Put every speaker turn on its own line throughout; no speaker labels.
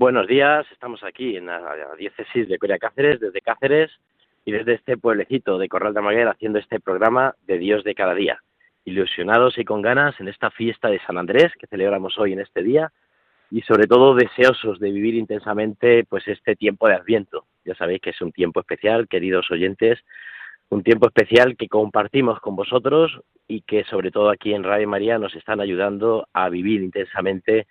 Buenos días, estamos aquí en la diócesis de Coria Cáceres, desde Cáceres y desde este pueblecito de Corral de Maguer haciendo este programa de Dios de cada día. Ilusionados y con ganas en esta fiesta de San Andrés que celebramos hoy en este día y sobre todo deseosos de vivir intensamente pues este tiempo de Adviento. Ya sabéis que es un tiempo especial, queridos oyentes, un tiempo especial que compartimos con vosotros y que sobre todo aquí en Radio María nos están ayudando a vivir intensamente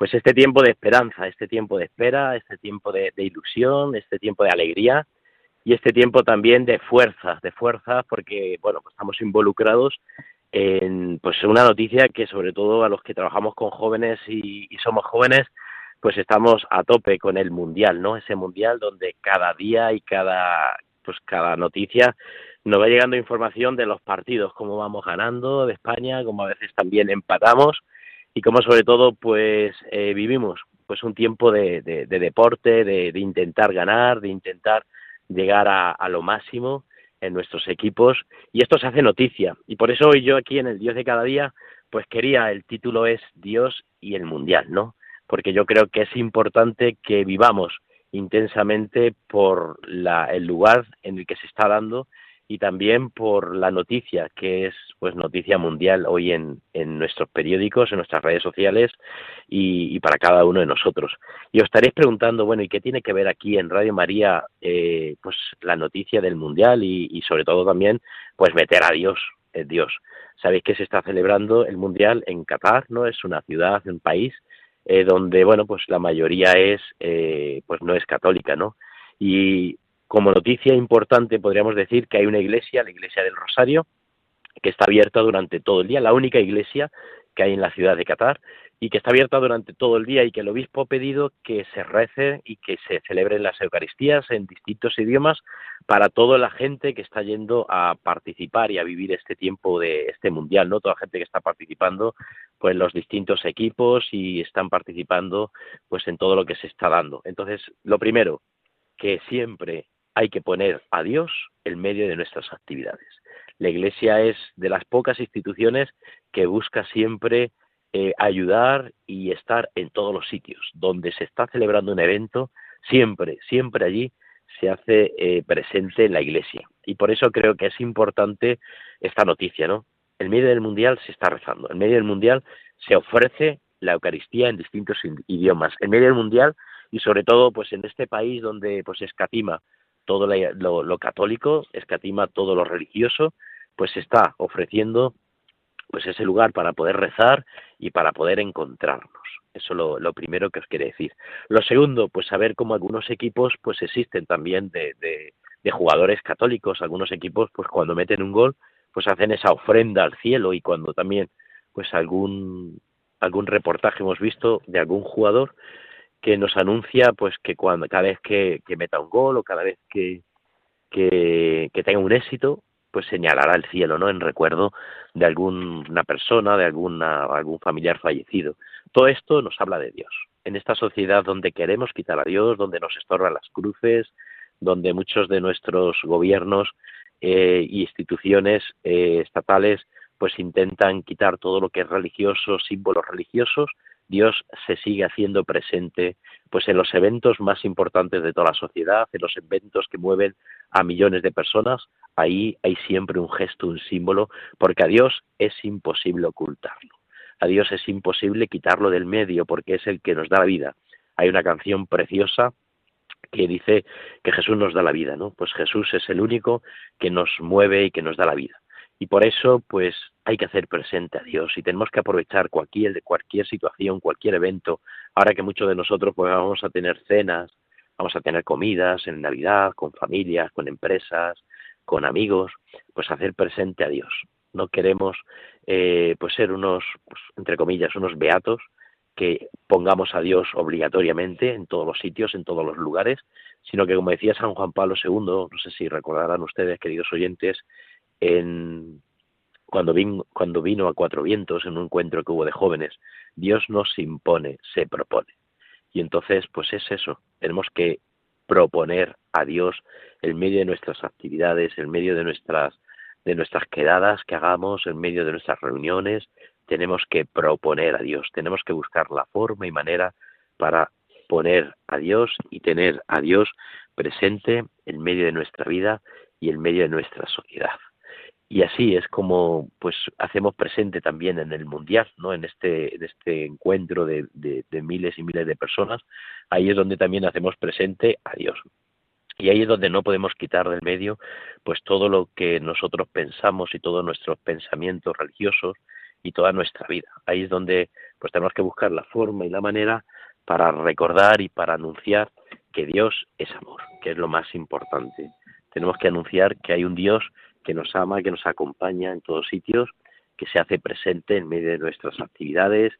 pues este tiempo de esperanza, este tiempo de espera, este tiempo de, ilusión, este tiempo de alegría y este tiempo también de fuerzas, de fuerzas, porque bueno, pues estamos involucrados en pues una noticia que sobre todo a los que trabajamos con jóvenes y, y, somos jóvenes, pues estamos a tope con el mundial, ¿no? Ese mundial donde cada día y cada pues cada noticia nos va llegando información de los partidos, cómo vamos ganando de España, cómo a veces también empatamos y como sobre todo pues eh, vivimos pues un tiempo de, deporte, de, intentar ganar, de intentar llegar a, lo máximo en nuestros equipos y esto se hace noticia y por eso hoy yo aquí en el Dios de cada día pues quería el título es Dios y el Mundial, ¿no? Porque yo creo que es importante que vivamos intensamente por la, el lugar en el que se está dando y también por la noticia, que es pues noticia mundial hoy en, en nuestros periódicos, en nuestras redes sociales y, para cada uno de nosotros. Y os estaréis preguntando, bueno, ¿y qué tiene que ver aquí en Radio María eh, pues la noticia del mundial y, sobre todo también pues meter a Dios, eh, Dios? Sabéis que se está celebrando el mundial en Qatar, ¿no? Es una ciudad, un país eh, donde, bueno, pues la mayoría es, pues no es católica, ¿no? Y como noticia importante podríamos decir que hay una iglesia, la iglesia del Rosario, que está abierta durante todo el día, la única iglesia que hay en la ciudad de Qatar y que está abierta durante todo el día y que el obispo ha pedido que se rece y que se celebren las Eucaristías en distintos idiomas para toda la gente que está yendo a participar y a vivir este tiempo de este mundial, ¿no? Toda la gente que está participando pues los distintos equipos y están participando pues en todo lo que se está dando. Entonces, lo primero, que siempre hay que poner a Dios en medio de nuestras actividades. La Iglesia es de las pocas instituciones que busca siempre eh, ayudar y estar en todos los sitios. Donde se está celebrando un evento, siempre, siempre allí se hace eh, presente en la Iglesia. Y por eso creo que es importante esta noticia, ¿no? En medio del Mundial se está rezando. En medio del Mundial se ofrece la Eucaristía en distintos idiomas. En medio del Mundial y sobre todo pues en este país donde pues escatima todo lo, católico, escatima todo lo religioso, pues está ofreciendo pues ese lugar para poder rezar y para poder encontrarnos. Eso es lo, primero que os quiere decir. Lo segundo, pues saber cómo algunos equipos pues existen también de, de, jugadores católicos. Algunos equipos pues cuando meten un gol pues hacen esa ofrenda al cielo y cuando también pues algún algún reportaje hemos visto de algún jugador que nos anuncia pues que cuando cada vez que, meta un gol o cada vez que, que, tenga un éxito pues señalará el cielo no en recuerdo de alguna persona de alguna algún familiar fallecido. Todo esto nos habla de Dios. En esta sociedad donde queremos quitar a Dios donde nos estorban las cruces donde muchos de nuestros gobiernos y instituciones eh, estatales pues intentan quitar todo lo que es religioso símbolos religiosos Dios se sigue haciendo presente pues en los eventos más importantes de toda la sociedad, en los eventos que mueven a millones de personas, ahí hay siempre un gesto, un símbolo, porque a Dios es imposible ocultarlo. A Dios es imposible quitarlo del medio porque es el que nos da la vida. Hay una canción preciosa que dice que Jesús nos da la vida, ¿no? Pues Jesús es el único que nos mueve y que nos da la vida. Y por eso, pues, hay que hacer presente a Dios y tenemos que aprovechar cualquier, cualquier situación, cualquier evento. Ahora que muchos de nosotros, pues, vamos a tener cenas, vamos a tener comidas en Navidad, con familias, con empresas, con amigos, pues hacer presente a Dios. No queremos, eh, pues, ser unos, pues, entre comillas, unos beatos que pongamos a Dios obligatoriamente en todos los sitios, en todos los lugares, sino que, como decía San Juan Pablo II, no sé si recordarán ustedes, queridos oyentes, en, cuando, cuando vino a Cuatro Vientos, en un encuentro que hubo de jóvenes, Dios no se impone, se propone. Y entonces, pues es eso, tenemos que proponer a Dios en medio de nuestras actividades, en medio de nuestras de nuestras quedadas que hagamos, en medio de nuestras reuniones, tenemos que proponer a Dios, tenemos que buscar la forma y manera para poner a Dios y tener a Dios presente en medio de nuestra vida y en medio de nuestra sociedad. Y así es como pues hacemos presente también en el mundial, ¿no? En este, en este encuentro de, miles y miles de personas, ahí es donde también hacemos presente a Dios. Y ahí es donde no podemos quitar del medio pues todo lo que nosotros pensamos y todos nuestros pensamientos religiosos y toda nuestra vida. Ahí es donde pues tenemos que buscar la forma y la manera para recordar y para anunciar que Dios es amor, que es lo más importante. Tenemos que anunciar que hay un Dios que nos ama, que nos acompaña en todos sitios, que se hace presente en medio de nuestras actividades,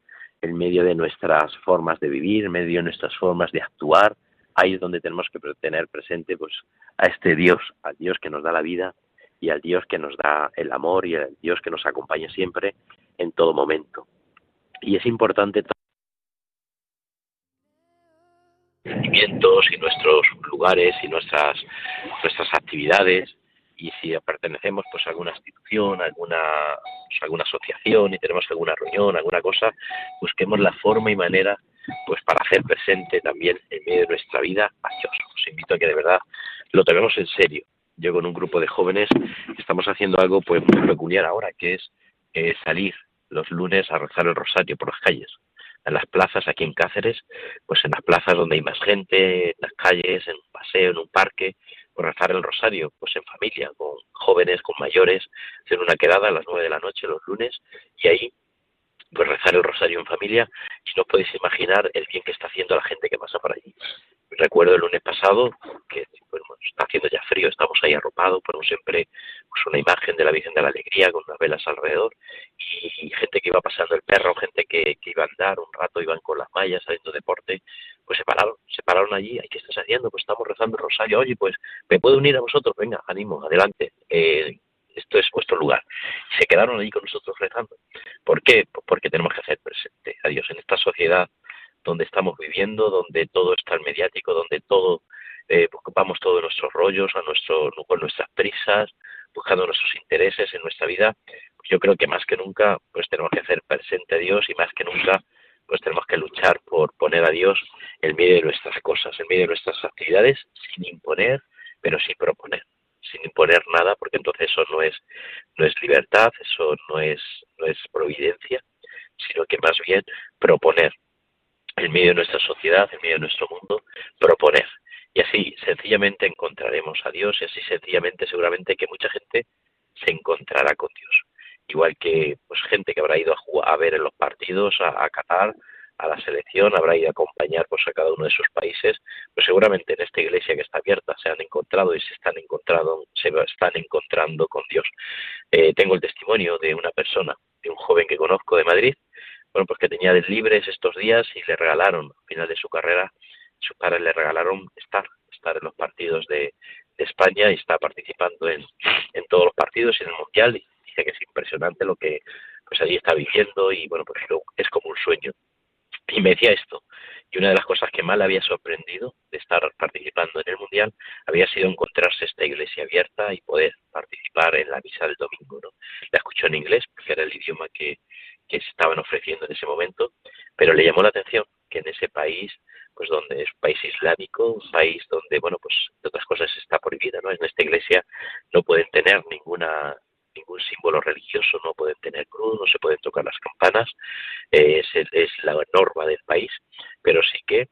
en medio de nuestras formas de vivir, en medio de nuestras formas de actuar, ahí es donde tenemos que tener presente pues a este Dios, al Dios que nos da la vida y al Dios que nos da el amor y al Dios que nos acompaña siempre en todo momento. Y es importante y nuestros lugares y nuestras nuestras actividades y si pertenecemos pues a alguna institución, alguna pues, alguna asociación y tenemos alguna reunión, alguna cosa, busquemos la forma y manera pues para hacer presente también en medio de nuestra vida a Dios. Os invito a que de verdad lo tomemos en serio. Yo con un grupo de jóvenes estamos haciendo algo pues muy peculiar ahora, que es eh, salir los lunes a rezar el rosario por las calles. En las plazas aquí en Cáceres, pues en las plazas donde hay más gente, en las calles, en un paseo, en un parque, por rezar el rosario, pues en familia, con jóvenes, con mayores, hacer una quedada a las nueve de la noche los lunes y ahí pues rezar el rosario en familia y no podéis imaginar el bien que está haciendo la gente que pasa por allí. Recuerdo el lunes pasado que está haciendo ya frío, estamos ahí arropados, ponemos siempre pues, una imagen de la Virgen de la Alegría con unas velas alrededor y, gente que iba pasando el perro, gente que, que, iba a andar un rato, iban con las mallas haciendo deporte, pues se pararon, se pararon allí, ¿qué estás haciendo? Pues estamos rezando el rosario, oye, pues me puedo unir a vosotros, venga, ánimo, adelante. Eh, esto es vuestro lugar. se quedaron allí con nosotros rezando. ¿Por qué? Pues porque tenemos que hacer presente a Dios en esta sociedad donde estamos viviendo, donde todo está mediático, donde todo eh, ocupamos todos nuestros rollos, a nuestro, con nuestras prisas, buscando nuestros intereses en nuestra vida. Yo creo que más que nunca, pues tenemos que hacer presente a Dios y más que nunca, pues tenemos que luchar por poner a Dios en medio de nuestras cosas, en medio de nuestras actividades, sin imponer, pero sin proponer sin imponer nada, porque entonces eso no es, no es libertad, eso no es, no es providencia, sino que más bien proponer en medio de nuestra sociedad, en medio de nuestro mundo, proponer. Y así sencillamente encontraremos a Dios y así sencillamente seguramente que mucha gente se encontrará con Dios. Igual que pues gente que habrá ido a, a ver en los partidos, a, a Qatar, a la selección, habrá ido a acompañar pues, a cada uno de sus países, pues seguramente en esta iglesia que está abierta se han encontrado y se están encontrando, se están encontrando con Dios. Eh, tengo el testimonio de una persona, de un joven que conozco de Madrid, bueno, pues que tenía libres estos días y le regalaron, al final de su carrera, sus padres le regalaron estar, estar en los partidos de, España y está participando en, en todos los partidos y en el Mundial y dice que es impresionante lo que pues allí está viviendo y bueno, pues es como un sueño y me decía esto. Y una de las cosas que más le había sorprendido de estar participando en el Mundial había sido encontrarse esta iglesia abierta y poder participar en la misa del domingo. ¿no? La escuchó en inglés, porque era el idioma que, que se estaban ofreciendo en ese momento, pero le llamó la atención que en ese país, pues donde es un país islámico, un país donde, bueno, pues de otras cosas está prohibida, ¿no? En esta iglesia no pueden tener ninguna ningún símbolo religioso, no pueden tener cruz, no se pueden tocar las campanas, es, la norma del país, pero sí que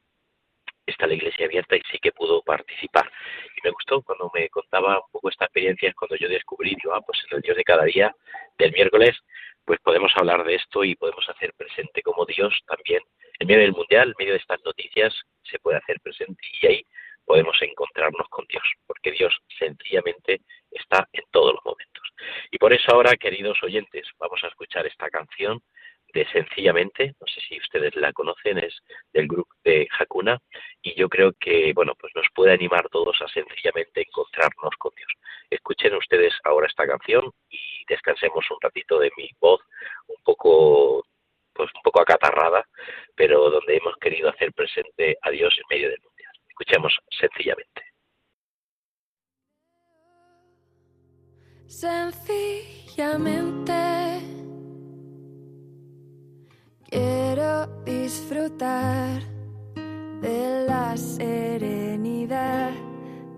está la iglesia abierta y sí que pudo participar. Y me gustó cuando me contaba un poco esta experiencia, cuando yo descubrí, yo, ah, pues en el Dios de cada día del miércoles, pues podemos hablar de esto y podemos hacer presente como Dios también, en medio del mundial, en medio de estas noticias, se puede hacer presente y ahí podemos encontrarnos con Dios, porque Dios sencillamente está en todos los momentos. Y por eso ahora, queridos oyentes, vamos a escuchar esta canción de Sencillamente, no sé si ustedes la conocen, es del grupo de Hakuna, y yo creo que, bueno, pues nos puede animar todos a sencillamente encontrarnos con Dios. Escuchen ustedes ahora esta canción y descansemos un ratito de mi voz un poco pues un poco acatarrada, pero donde hemos querido hacer presente a Dios en medio del mundial. Escuchemos sencillamente.
Sencillamente quiero disfrutar de la serenidad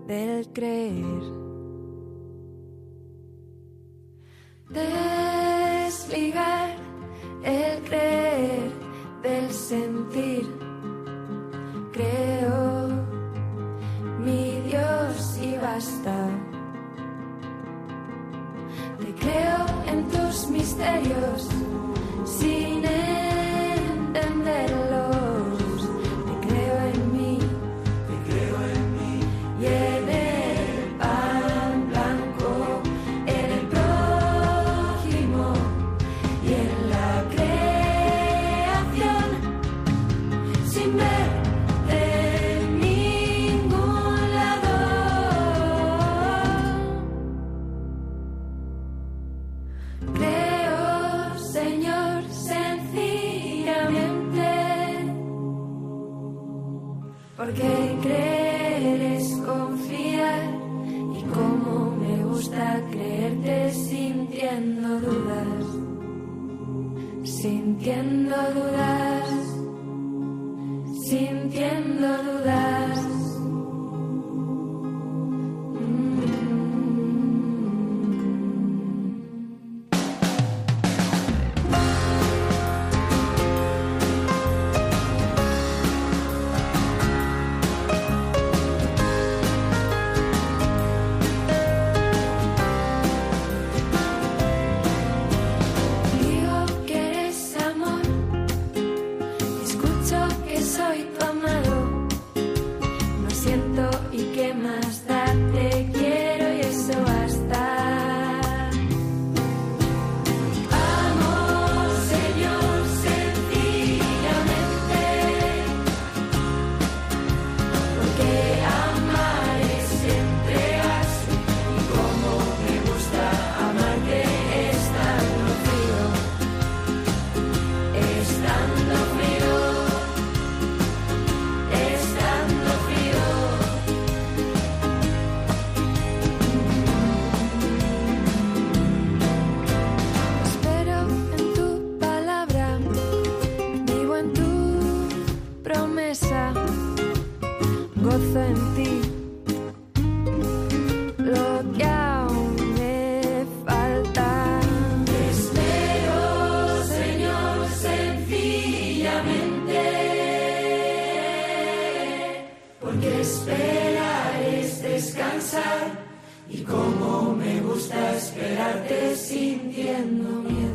del creer. Desligar serios. Sí. Tus misterios sin
Pues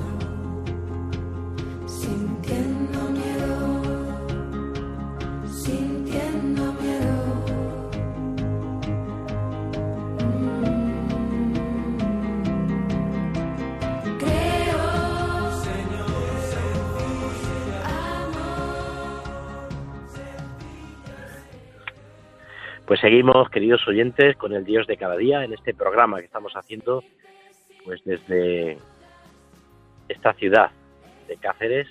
seguimos, queridos oyentes, con el Dios de cada día en este programa que estamos haciendo pues desde esta ciudad de Cáceres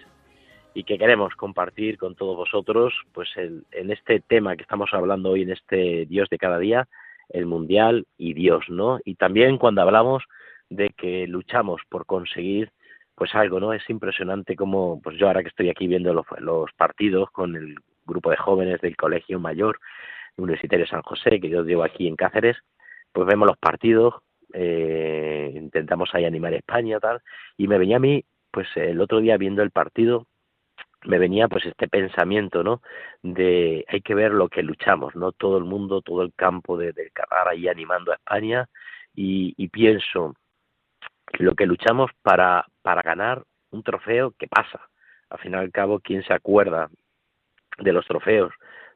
y que queremos compartir con todos vosotros pues en este tema que estamos hablando hoy en este Dios de cada día, el mundial y Dios, ¿no? Y también cuando hablamos de que luchamos por conseguir pues algo, ¿no? Es impresionante como pues yo ahora que estoy aquí viendo los, los partidos con el grupo de jóvenes del colegio mayor Universitario San José, que yo llevo aquí en Cáceres, pues vemos los partidos, eh, intentamos ahí animar a España tal, y me venía a mí, pues el otro día viendo el partido, me venía pues este pensamiento, ¿no? De hay que ver lo que luchamos, ¿no? Todo el mundo, todo el campo de, del Carrara ahí animando a España y, y pienso lo que luchamos para, para ganar un trofeo que pasa. Al fin y al cabo, ¿quién se acuerda de los trofeos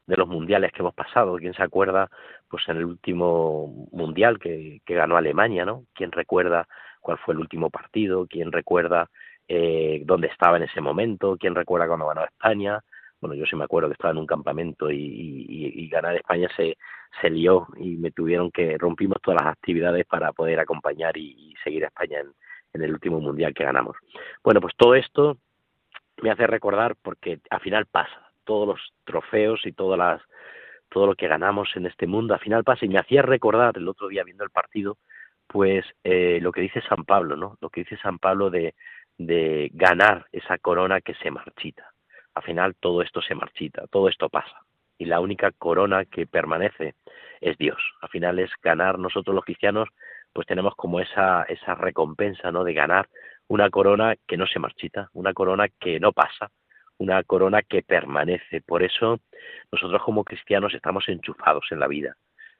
de los mundiales que hemos pasado. ¿Quién se acuerda, pues en el último mundial que, que ganó Alemania, ¿no? ¿Quién recuerda cuál fue el último partido? ¿Quién recuerda eh, dónde estaba en ese momento, quién recuerda cuando ganó España. Bueno, yo sí me acuerdo que estaba en un campamento y, y, y ganar España se, se lió y me tuvieron que rompimos todas las actividades para poder acompañar y, seguir a España en, en el último mundial que ganamos. Bueno, pues todo esto me hace recordar porque al final pasa, todos los trofeos y todas las todo lo que ganamos en este mundo, al final pasa y me hacía recordar el otro día viendo el partido, pues eh, lo que dice San Pablo, ¿no? Lo que dice San Pablo de, de ganar esa corona que se marchita. Al final todo esto se marchita, todo esto pasa. Y la única corona que permanece es Dios. Al final es ganar nosotros los cristianos, pues tenemos como esa, esa recompensa, ¿no? De ganar una corona que no se marchita, una corona que no pasa, una corona que permanece. Por eso nosotros como cristianos estamos enchufados en la vida.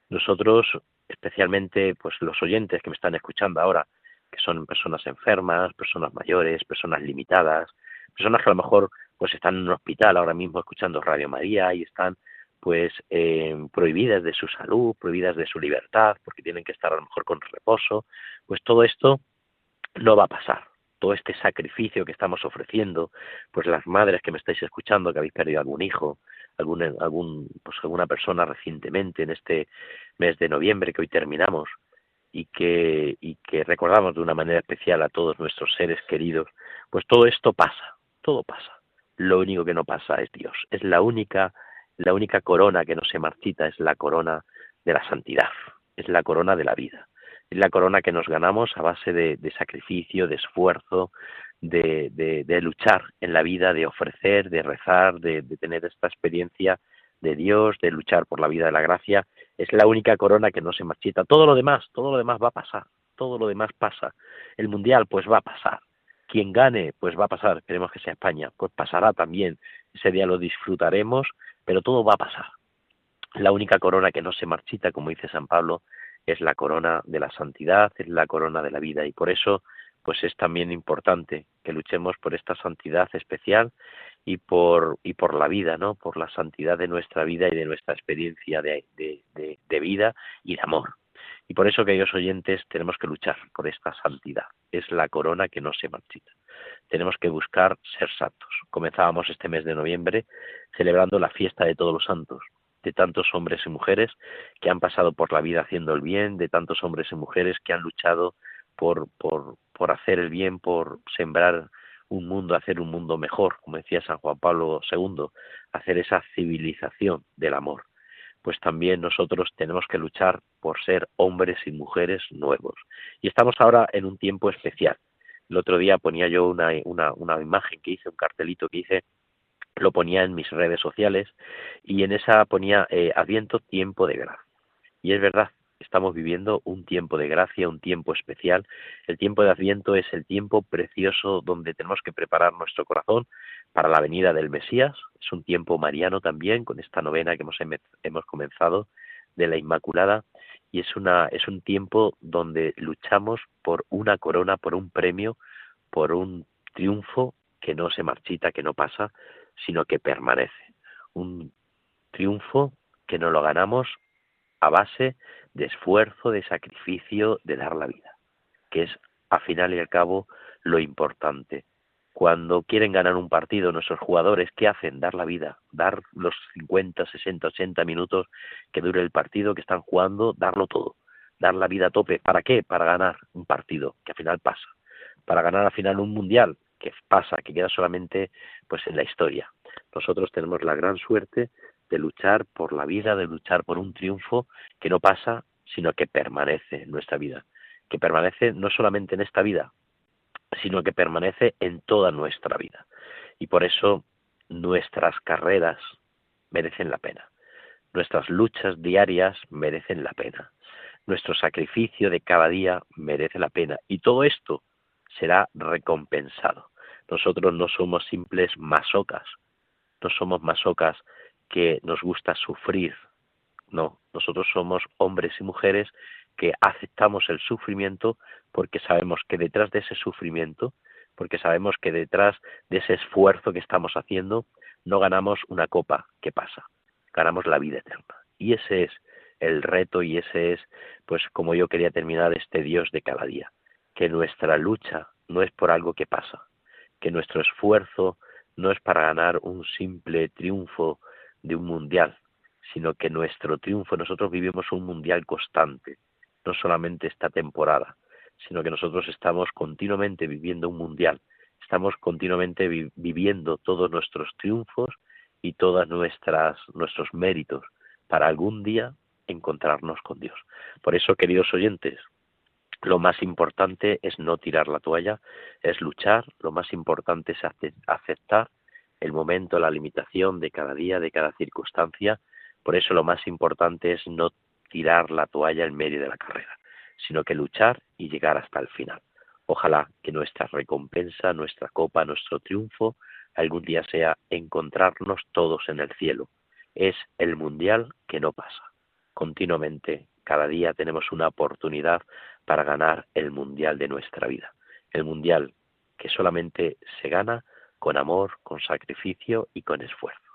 Nosotros, especialmente pues los oyentes que me están escuchando ahora, que son personas enfermas, personas mayores, personas limitadas, personas que a lo mejor pues están en un hospital ahora mismo escuchando Radio María y están pues eh, prohibidas de su salud, prohibidas de su libertad, porque tienen que estar a lo mejor con reposo, pues todo esto no va a pasar todo este sacrificio que estamos ofreciendo, pues las madres que me estáis escuchando, que habéis perdido algún hijo, algún, algún, pues alguna persona recientemente en este mes de noviembre que hoy terminamos y que, y que recordamos de una manera especial a todos nuestros seres queridos, pues todo esto pasa, todo pasa. Lo único que no pasa es Dios. Es la única, la única corona que no se marchita, es la corona de la santidad, es la corona de la vida es la corona que nos ganamos a base de, sacrificio, de esfuerzo, de, luchar en la vida, de ofrecer, de rezar, de, tener esta experiencia de Dios, de luchar por la vida de la gracia. Es la única corona que no se marchita. Todo lo demás, todo lo demás va a pasar. Todo lo demás pasa. El mundial, pues va a pasar. Quien gane, pues va a pasar. Queremos que sea España. Pues pasará también. Ese día lo disfrutaremos, pero todo va a pasar. La única corona que no se marchita, como dice San Pablo, es la corona de la santidad, es la corona de la vida y por eso pues es también importante que luchemos por esta santidad especial y por y por la vida, ¿no? Por la santidad de nuestra vida y de nuestra experiencia de, de, vida y de amor. Y por eso, queridos oyentes, tenemos que luchar por esta santidad. Es la corona que no se marchita. Tenemos que buscar ser santos. Comenzábamos este mes de noviembre celebrando la fiesta de todos los santos de tantos hombres y mujeres que han pasado por la vida haciendo el bien, de tantos hombres y mujeres que han luchado por, por, por hacer el bien, por sembrar un mundo, hacer un mundo mejor, como decía San Juan Pablo II, hacer esa civilización del amor. Pues también nosotros tenemos que luchar por ser hombres y mujeres nuevos. Y estamos ahora en un tiempo especial. El otro día ponía yo una, una, una imagen que hice, un cartelito que hice lo ponía en mis redes sociales y en esa ponía eh, Adviento tiempo de gracia. Y es verdad, estamos viviendo un tiempo de gracia, un tiempo especial. El tiempo de Adviento es el tiempo precioso donde tenemos que preparar nuestro corazón para la venida del Mesías. Es un tiempo mariano también, con esta novena que hemos, hemos comenzado de la Inmaculada. Y es, una, es un tiempo donde luchamos por una corona, por un premio, por un triunfo que no se marchita, que no pasa, sino que permanece. Un triunfo que no lo ganamos a base de esfuerzo, de sacrificio, de dar la vida, que es a final y al cabo lo importante. Cuando quieren ganar un partido nuestros jugadores, ¿qué hacen? Dar la vida, dar los 50, 60, 80 minutos que dure el partido que están jugando, darlo todo, dar la vida a tope. ¿Para qué? Para ganar un partido, que al final pasa. Para ganar al final un mundial, que pasa, que queda solamente pues en la historia. Nosotros tenemos la gran suerte de luchar por la vida, de luchar por un triunfo que no pasa, sino que permanece en nuestra vida, que permanece no solamente en esta vida, sino que permanece en toda nuestra vida. Y por eso nuestras carreras merecen la pena. Nuestras luchas diarias merecen la pena. Nuestro sacrificio de cada día merece la pena. Y todo esto será recompensado. Nosotros no somos simples masocas, no somos masocas que nos gusta sufrir, no, nosotros somos hombres y mujeres que aceptamos el sufrimiento porque sabemos que detrás de ese sufrimiento, porque sabemos que detrás de ese esfuerzo que estamos haciendo, no ganamos una copa que pasa, ganamos la vida eterna. Y ese es el reto y ese es, pues, como yo quería terminar este Dios de cada día, que nuestra lucha no es por algo que pasa, que nuestro esfuerzo no es para ganar un simple triunfo de un mundial, sino que nuestro triunfo, nosotros vivimos un mundial constante, no solamente esta temporada, sino que nosotros estamos continuamente viviendo un mundial, estamos continuamente viviendo todos nuestros triunfos y todos nuestros méritos para algún día encontrarnos con Dios. Por eso, queridos oyentes, lo más importante es no tirar la toalla, es luchar, lo más importante es aceptar el momento, la limitación de cada día, de cada circunstancia. Por eso lo más importante es no tirar la toalla en medio de la carrera, sino que luchar y llegar hasta el final. Ojalá que nuestra recompensa, nuestra copa, nuestro triunfo algún día sea encontrarnos todos en el cielo. Es el mundial que no pasa. Continuamente, cada día tenemos una oportunidad para ganar el mundial de nuestra vida. El mundial que solamente se gana con amor, con sacrificio y con esfuerzo.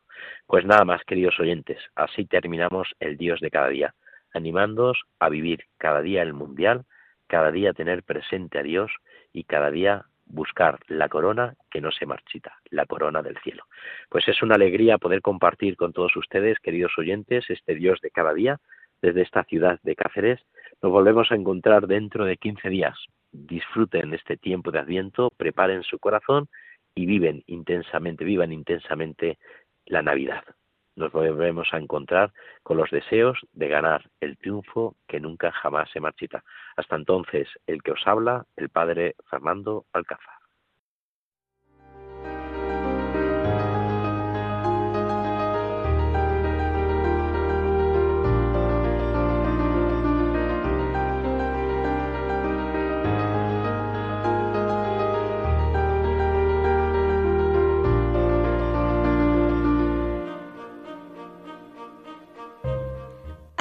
Pues nada más, queridos oyentes, así terminamos el Dios de cada día, animándoos a vivir cada día el mundial, cada día tener presente a Dios y cada día buscar la corona que no se marchita, la corona del cielo. Pues es una alegría poder compartir con todos ustedes, queridos oyentes, este Dios de cada día desde esta ciudad de Cáceres. Nos volvemos a encontrar dentro de 15 días. Disfruten este tiempo de Adviento, preparen su corazón y viven intensamente, vivan intensamente la Navidad. Nos volvemos a encontrar con los deseos de ganar el triunfo que nunca jamás se marchita. Hasta entonces, el que os habla, el padre Fernando Alcázar.